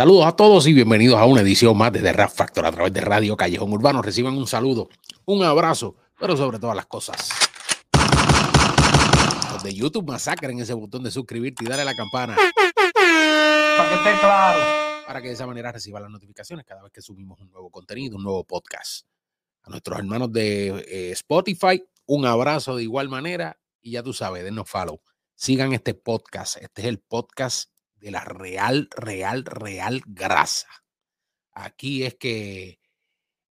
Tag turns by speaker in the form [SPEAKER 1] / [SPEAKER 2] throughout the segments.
[SPEAKER 1] Saludos a todos y bienvenidos a una edición más de The Rap Factor a través de Radio Callejón Urbano. Reciban un saludo, un abrazo, pero sobre todas las cosas. Los de YouTube masacren ese botón de suscribirte y darle a la campana.
[SPEAKER 2] Para que esté claro.
[SPEAKER 1] Para que de esa manera reciban las notificaciones cada vez que subimos un nuevo contenido, un nuevo podcast. A nuestros hermanos de eh, Spotify, un abrazo de igual manera y ya tú sabes, denos follow. Sigan este podcast. Este es el podcast de la real, real, real grasa. Aquí es que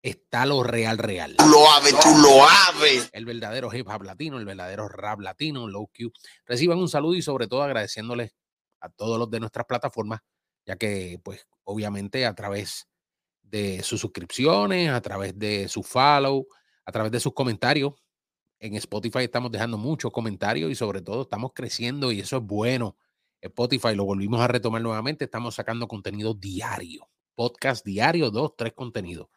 [SPEAKER 1] está lo real, real.
[SPEAKER 3] Tú lo aves, tú lo aves.
[SPEAKER 1] El verdadero hip hop latino, el verdadero rap latino, low Q. Reciban un saludo y sobre todo agradeciéndoles a todos los de nuestras plataformas, ya que pues obviamente a través de sus suscripciones, a través de su follow, a través de sus comentarios, en Spotify estamos dejando muchos comentarios y sobre todo estamos creciendo y eso es bueno. Spotify lo volvimos a retomar nuevamente. Estamos sacando contenido diario, podcast diario, dos, tres contenidos.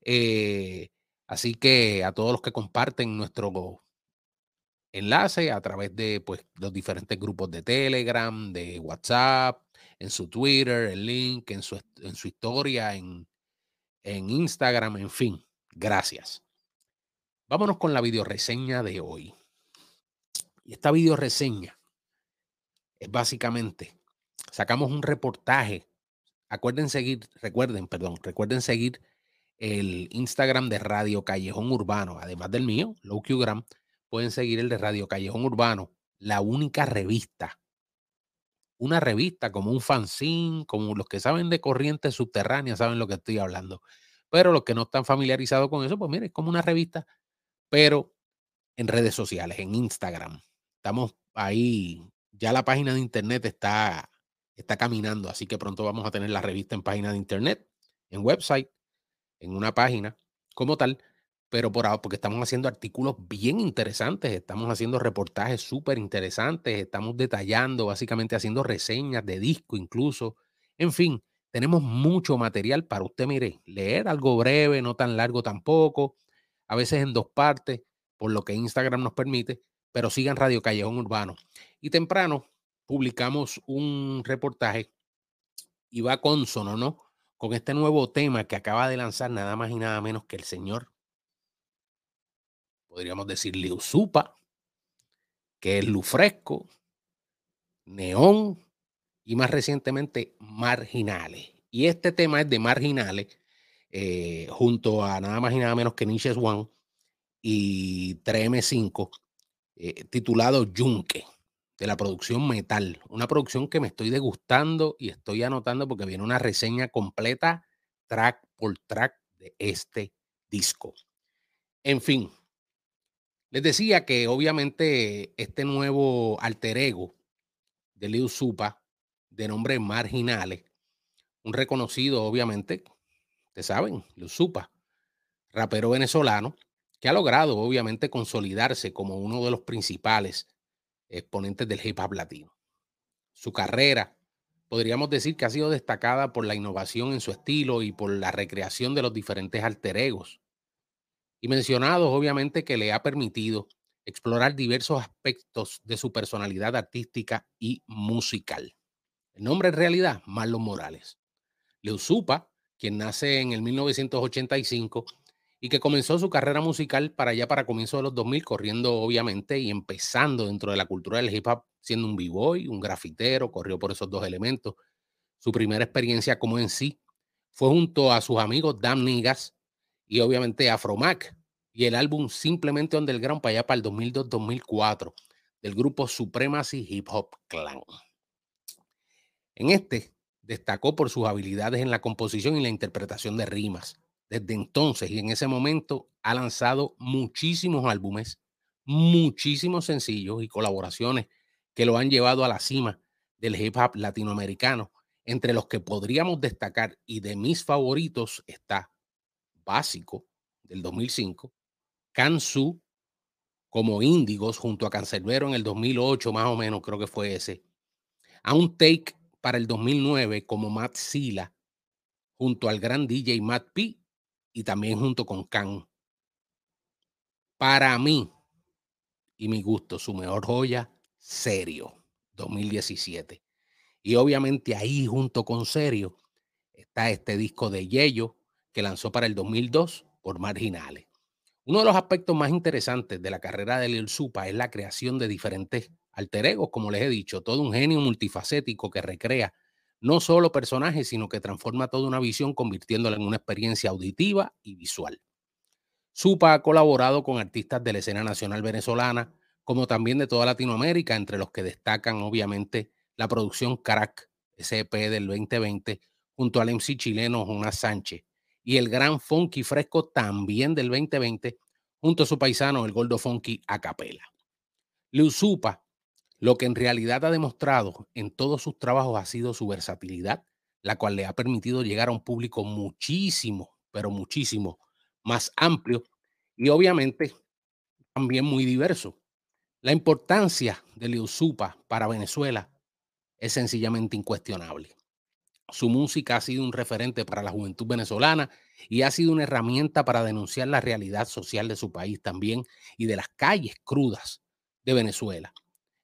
[SPEAKER 1] Eh, así que a todos los que comparten nuestro enlace a través de pues, los diferentes grupos de Telegram, de WhatsApp, en su Twitter, el link, en su, en su historia, en, en Instagram, en fin. Gracias. Vámonos con la videoreseña de hoy. Y esta videoreseña es básicamente, sacamos un reportaje. Acuerden seguir, recuerden, perdón, recuerden seguir el Instagram de Radio Callejón Urbano, además del mío, LowQgram, pueden seguir el de Radio Callejón Urbano, la única revista. Una revista como un fanzine, como los que saben de corriente subterránea saben lo que estoy hablando. Pero los que no están familiarizados con eso, pues miren, es como una revista pero en redes sociales, en Instagram. Estamos ahí, ya la página de internet está, está caminando, así que pronto vamos a tener la revista en página de internet, en website, en una página como tal, pero por porque estamos haciendo artículos bien interesantes, estamos haciendo reportajes súper interesantes, estamos detallando, básicamente haciendo reseñas de disco incluso, en fin, tenemos mucho material para usted, mire, leer algo breve, no tan largo tampoco, a veces en dos partes, por lo que Instagram nos permite, pero sigan Radio Callejón Urbano. Y temprano publicamos un reportaje y va consono, ¿no? Con este nuevo tema que acaba de lanzar nada más y nada menos que el señor, podríamos decir Liusupa, que es Lufresco, Neón y más recientemente Marginales. Y este tema es de Marginales eh, junto a nada más y nada menos que Niches One y 3M5, eh, titulado Yunque, de la producción Metal. Una producción que me estoy degustando y estoy anotando porque viene una reseña completa, track por track, de este disco. En fin, les decía que obviamente este nuevo alter ego de Liu Supa, de nombre Marginales, un reconocido obviamente ustedes saben, lo supa, rapero venezolano, que ha logrado obviamente consolidarse como uno de los principales exponentes del hip hop latino. Su carrera, podríamos decir que ha sido destacada por la innovación en su estilo y por la recreación de los diferentes alter egos. Y mencionados, obviamente, que le ha permitido explorar diversos aspectos de su personalidad artística y musical. El nombre en realidad, Marlon Morales. Leusupa quien nace en el 1985 y que comenzó su carrera musical para allá, para comienzo de los 2000, corriendo obviamente y empezando dentro de la cultura del hip hop, siendo un b-boy, un grafitero, corrió por esos dos elementos. Su primera experiencia como en sí fue junto a sus amigos Damn Niggas y obviamente Afromac y el álbum Simplemente Underground para allá para el 2002-2004 del grupo Supremacy Hip Hop Clan. En este destacó por sus habilidades en la composición y la interpretación de rimas. Desde entonces y en ese momento ha lanzado muchísimos álbumes, muchísimos sencillos y colaboraciones que lo han llevado a la cima del hip hop latinoamericano, entre los que podríamos destacar y de mis favoritos está Básico del 2005, Kansu como Índigos junto a Cancerbero en el 2008 más o menos creo que fue ese. A un take para el 2009 como Matt Sila, junto al gran DJ Matt P y también junto con Khan. Para mí y mi gusto, su mejor joya, Serio, 2017. Y obviamente ahí junto con Serio está este disco de Yello que lanzó para el 2002 por Marginales. Uno de los aspectos más interesantes de la carrera de Lil Supa es la creación de diferentes alter egos, como les he dicho, todo un genio multifacético que recrea no solo personajes, sino que transforma toda una visión convirtiéndola en una experiencia auditiva y visual. Supa ha colaborado con artistas de la escena nacional venezolana, como también de toda Latinoamérica, entre los que destacan obviamente la producción Carac, SP del 2020, junto al MC chileno Jonas Sánchez, y el gran Funky Fresco también del 2020, junto a su paisano el Gordo Funky a capela. Lo que en realidad ha demostrado en todos sus trabajos ha sido su versatilidad, la cual le ha permitido llegar a un público muchísimo, pero muchísimo más amplio y obviamente también muy diverso. La importancia de Liusupa para Venezuela es sencillamente incuestionable. Su música ha sido un referente para la juventud venezolana y ha sido una herramienta para denunciar la realidad social de su país también y de las calles crudas de Venezuela.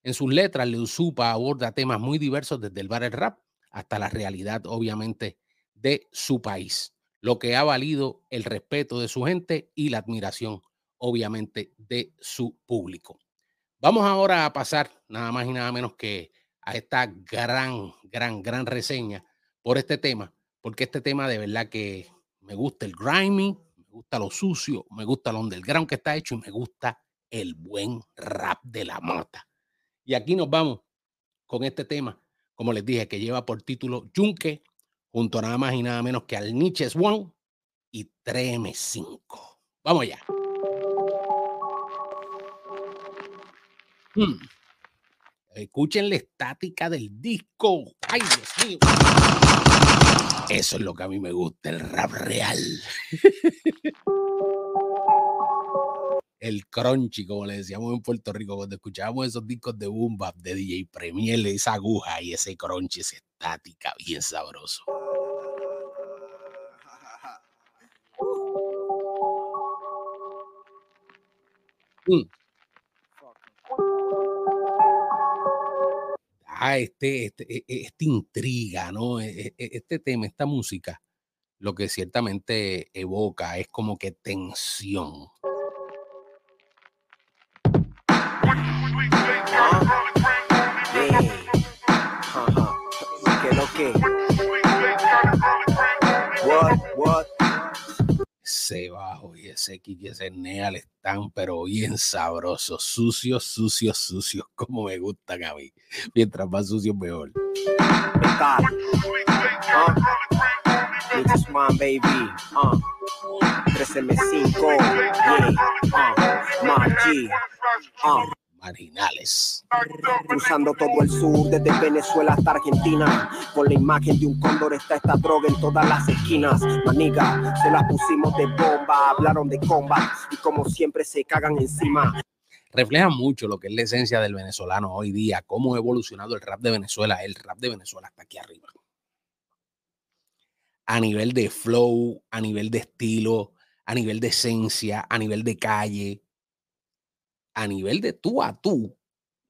[SPEAKER 1] En sus letras, Leusupa aborda temas muy diversos desde el bar el rap hasta la realidad, obviamente, de su país, lo que ha valido el respeto de su gente y la admiración, obviamente, de su público. Vamos ahora a pasar nada más y nada menos que a esta gran, gran, gran reseña por este tema, porque este tema de verdad que me gusta el grimy, me gusta lo sucio, me gusta lo underground que está hecho y me gusta el buen rap de la mota. Y aquí nos vamos con este tema, como les dije, que lleva por título Yunque, junto a nada más y nada menos que al Nietzsche One y 3M5. Vamos allá. Hmm. Escuchen la estática del disco. ¡Ay, Dios mío! Eso es lo que a mí me gusta, el rap real. el crunchy, como le decíamos en Puerto Rico, cuando escuchábamos esos discos de boom bap de DJ Premier, esa aguja y ese crunchy, esa estática bien sabroso. Mm. Ah, este, este, e, e, esta intriga, ¿no? E, este tema, esta música, lo que ciertamente evoca es como que tensión. Ese bajo y ese kick y ese neal están, pero bien sabrosos, sucios, sucios, sucios, como me gusta a mí. Mientras más sucios, mejor. baby. Uh. 13M5. Yeah. Uh marginales.
[SPEAKER 4] Cruzando todo el sur, desde Venezuela hasta Argentina. Con la imagen de un cóndor está esta droga en todas las esquinas. Maniga, se la pusimos de bomba, hablaron de combat y como siempre se cagan encima.
[SPEAKER 1] Refleja mucho lo que es la esencia del venezolano hoy día, cómo ha evolucionado el rap de Venezuela. El rap de Venezuela está aquí arriba. A nivel de flow, a nivel de estilo, a nivel de esencia, a nivel de calle, a nivel de tú a tú,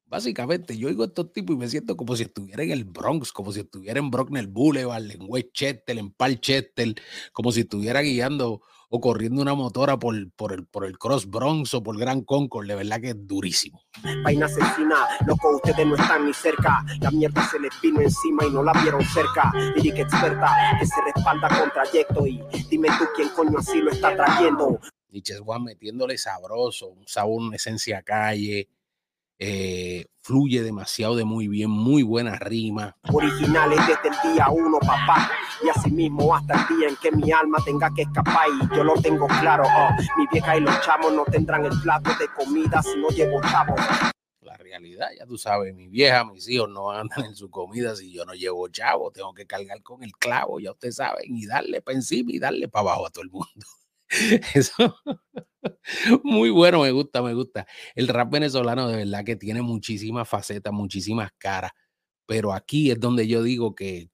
[SPEAKER 1] básicamente yo oigo a estos tipos y me siento como si estuviera en el Bronx, como si estuviera en Brockner Boulevard, en Westchester, en Palchester, como si estuviera guiando o corriendo una motora por, por, el, por el Cross Bronx o por Gran Concord, de verdad que es durísimo.
[SPEAKER 4] Vaina asesina, loco, ustedes no están ni cerca. La mierda se les vino encima y no la vieron cerca. que experta que se respalda con trayecto. Y dime tú quién coño así lo está trayendo.
[SPEAKER 1] Nietzsche Juan metiéndole sabroso, un sabor, una esencia calle, eh, fluye demasiado de muy bien, muy buena rima.
[SPEAKER 4] Originales desde el día uno, papá. Y así mismo hasta el día en que mi alma tenga que escapar. Y yo lo tengo claro, oh, mi vieja y los chamos no tendrán el plato de comida si no llevo chavo.
[SPEAKER 1] La realidad, ya tú sabes, mi vieja, mis hijos no andan en su comida si yo no llevo chavo. Tengo que cargar con el clavo, ya ustedes saben, y darle para encima y darle para abajo a todo el mundo. Eso, muy bueno, me gusta, me gusta. El rap venezolano de verdad que tiene muchísimas facetas, muchísimas caras, pero aquí es donde yo digo que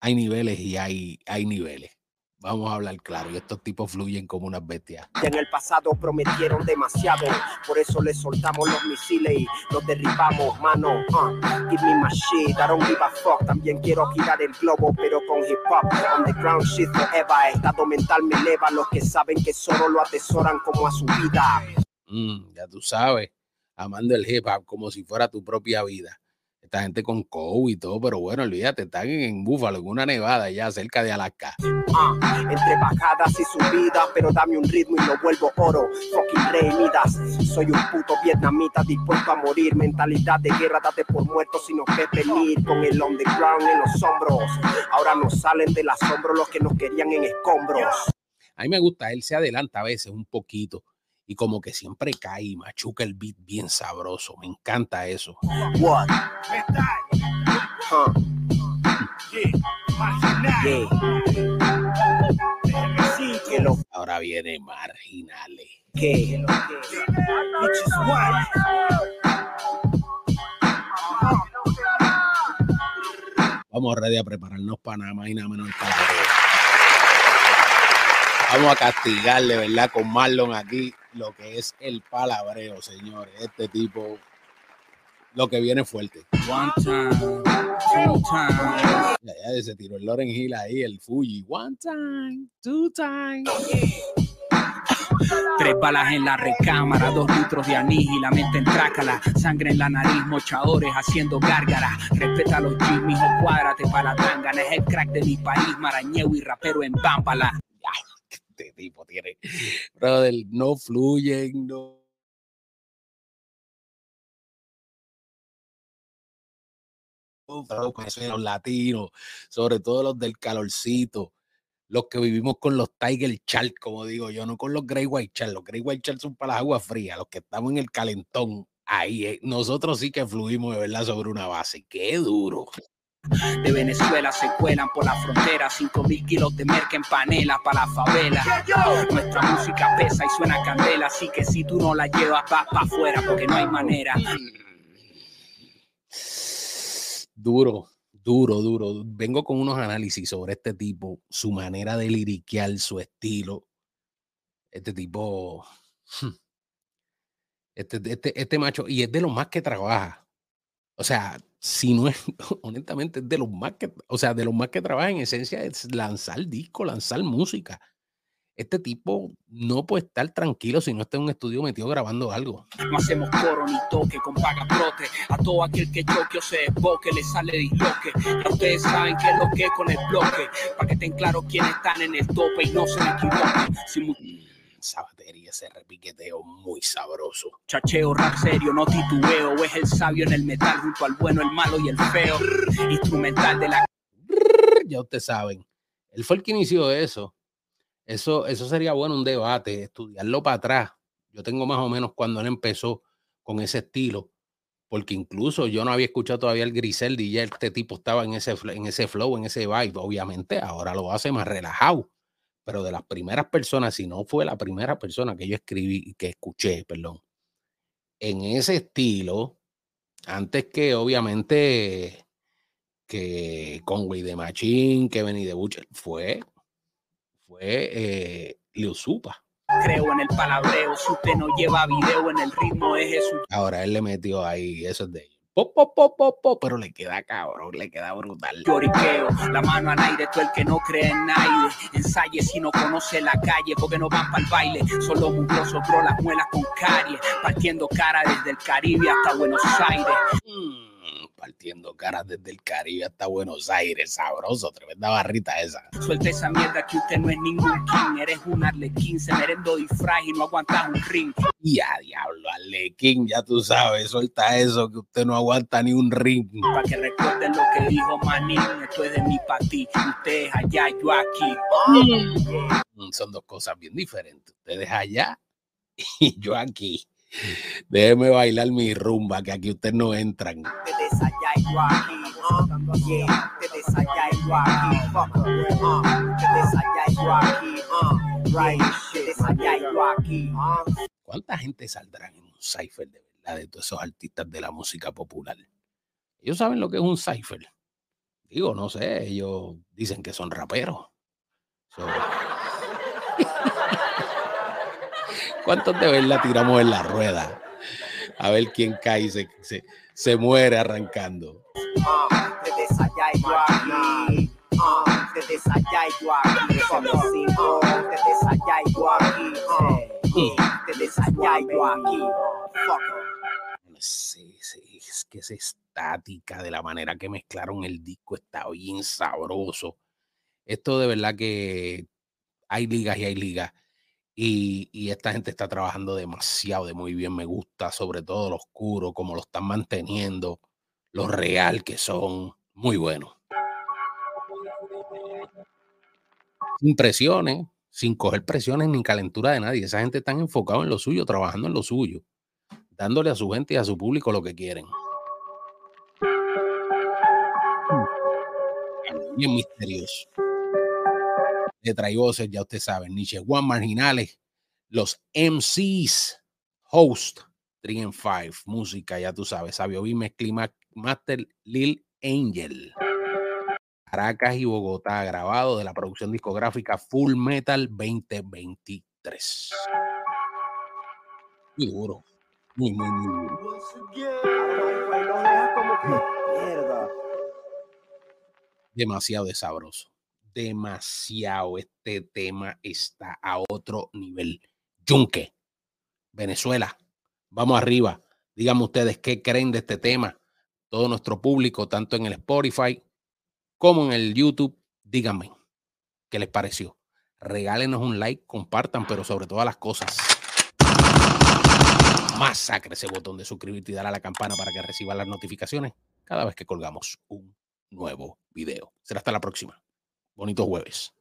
[SPEAKER 1] hay niveles y hay, hay niveles. Vamos a hablar claro. Y estos tipos fluyen como unas bestias.
[SPEAKER 4] En el pasado prometieron demasiado, por eso les soltamos los misiles y los derribamos, mano. Uh, give me my shit, I don't give a fuck. También quiero girar el globo, pero con hip hop. On the ground shit forever. Estado mental me eleva. Los que saben que solo lo atesoran como a su vida.
[SPEAKER 1] Mm, ya tú sabes, amando el hip hop como si fuera tu propia vida. Esta gente con COVID y todo, pero bueno, olvídate, están en Búfalo, en una nevada ya cerca de Alaska.
[SPEAKER 4] Ah, entre bajadas y subidas, pero dame un ritmo y lo vuelvo oro. Fucking rey Midas, soy un puto vietnamita dispuesto a morir. Mentalidad de guerra, date por muerto si nos ves venir. Con el underground en los hombros. Ahora nos salen del asombro los que nos querían en escombros.
[SPEAKER 1] A mí me gusta, él se adelanta a veces un poquito y como que siempre cae y machuca el beat bien sabroso. Me encanta eso.
[SPEAKER 4] What? Huh. Yeah. Que lo
[SPEAKER 1] Ahora viene Marginales.
[SPEAKER 4] que.
[SPEAKER 1] Vamos ready a prepararnos para nada más y nada menos el palabreo. Vamos a castigarle, ¿verdad? Con Marlon aquí lo que es el palabreo, señores. Este tipo, lo que viene fuerte.
[SPEAKER 2] One time, two times.
[SPEAKER 1] Ya, ya se tiró el Loren Hill ahí, el Fuji. One time, two times.
[SPEAKER 2] Tres balas en la recámara, dos litros de anís y la mente en trácala. Sangre en la nariz, mochadores haciendo gárgara. Respeta los Jimmy o cuádrate para la tangana. Es el crack de mi país, marañeo y rapero en Bámbala.
[SPEAKER 1] Este tipo tiene, brother, no fluyen, no. Los latinos, sobre todo los del calorcito, los que vivimos con los Tiger Shark, como digo yo, no con los Grey White Shark. Los Grey White Shark son para las aguas frías, los que estamos en el calentón. Ahí, eh, nosotros sí que fluimos de verdad sobre una base. Qué duro.
[SPEAKER 2] De Venezuela se cuelan por la frontera, 5 mil kilos de merca en panela para la favela. Nuestra música pesa y suena candela, así que si tú no la llevas, vas para afuera porque no hay manera.
[SPEAKER 1] Duro, duro, duro. Vengo con unos análisis sobre este tipo, su manera de liriquear, su estilo. Este tipo, este, este, este macho, y es de los más que trabaja. O sea, si no es, honestamente, es de los más que, o sea, de los más que trabaja en esencia es lanzar disco, lanzar música. Este tipo no puede estar tranquilo si no está en un estudio metido grabando algo.
[SPEAKER 2] No hacemos coro ni toque con paga prote. A todo aquel que choque o se desboque le sale disloque. Ya ustedes saben que es lo que es con el bloque. Para que estén claros quiénes están en el tope y no se equivoquen.
[SPEAKER 1] Esa batería, ese repiqueteo muy sabroso.
[SPEAKER 2] muchacheo, rap serio, no titubeo. Es el sabio en el metal junto al bueno, el malo y el feo. Instrumental de la
[SPEAKER 1] Ya ustedes saben. Él fue el que inició eso. Eso, eso sería bueno un debate, estudiarlo para atrás. Yo tengo más o menos cuando él empezó con ese estilo, porque incluso yo no había escuchado todavía el Griseldi y ya este tipo estaba en ese, en ese flow, en ese vibe. Obviamente ahora lo hace más relajado, pero de las primeras personas, si no fue la primera persona que yo escribí, que escuché, perdón, en ese estilo, antes que obviamente que Conway de Machín, que Benny de Butcher, fue, fue eh, Supa.
[SPEAKER 2] creo en el palabreo. Si usted no lleva video en el ritmo de Jesús.
[SPEAKER 1] Ahora él le metió ahí, eso es de ellos. Pop, pop, pop, pero le queda cabrón, le queda brutal.
[SPEAKER 2] Lloriqueo, la mano al aire, tú el que no cree en nadie. Ensaye si no conoce la calle, porque no van para el baile. Son los mugrosos, bro, las muelas con caries. Partiendo cara desde el Caribe hasta Buenos Aires.
[SPEAKER 1] Mm, caras desde el Caribe hasta Buenos Aires, sabroso, tremenda barrita esa.
[SPEAKER 2] Suelta esa mierda que usted no es ningún king. Eres un arlequín, se merendo disfraz y no aguantas un ring.
[SPEAKER 1] Y a diablo, Alequín, ya tú sabes, suelta eso, que usted no aguanta ni un ring.
[SPEAKER 2] Para que recuerden lo que dijo Manín. Esto es de mi pa' ti. Usted es allá, yo aquí.
[SPEAKER 1] Mm, Son dos cosas bien diferentes. Ustedes allá y yo aquí. Déjeme bailar mi rumba, que aquí ustedes no entran. ¿Cuánta gente saldrán en un cipher de verdad de todos esos artistas de la música popular? Ellos saben lo que es un cipher. Digo, no sé, ellos dicen que son raperos. So, ¿Cuántos de verdad tiramos en la rueda? A ver quién cae y se, se, se muere arrancando. Sé, sí, es que esa estática de la manera que mezclaron el disco está bien sabroso. Esto de verdad que hay ligas y hay ligas. Y, esta gente está trabajando demasiado de muy bien. Me gusta, sobre todo lo oscuro, como lo están manteniendo, lo real que son. Muy bueno. Sin presiones, sin coger presiones ni calentura de nadie. Esa gente está enfocada en lo suyo, trabajando en lo suyo, dándole a su gente y a su público lo que quieren. Bien misterioso. De voces, ya ustedes saben, Nietzsche One Marginales, los MCs, host 3 and 5, música, ya tú sabes, Sabio Bimes, Clima Master Lil Angel. Caracas y Bogotá, grabado de la producción discográfica Full Metal 2023. Muy duro. Muy, muy, muy duro. Demasiado de sabroso. Demasiado. Este tema está a otro nivel. Yunque, Venezuela. Vamos arriba. Díganme ustedes qué creen de este tema. Todo nuestro público, tanto en el Spotify como en el YouTube, díganme qué les pareció. Regálenos un like, compartan, pero sobre todas las cosas, masacre ese botón de suscribirte y dar a la campana para que reciba las notificaciones cada vez que colgamos un nuevo video. Será hasta la próxima. Bonito jueves.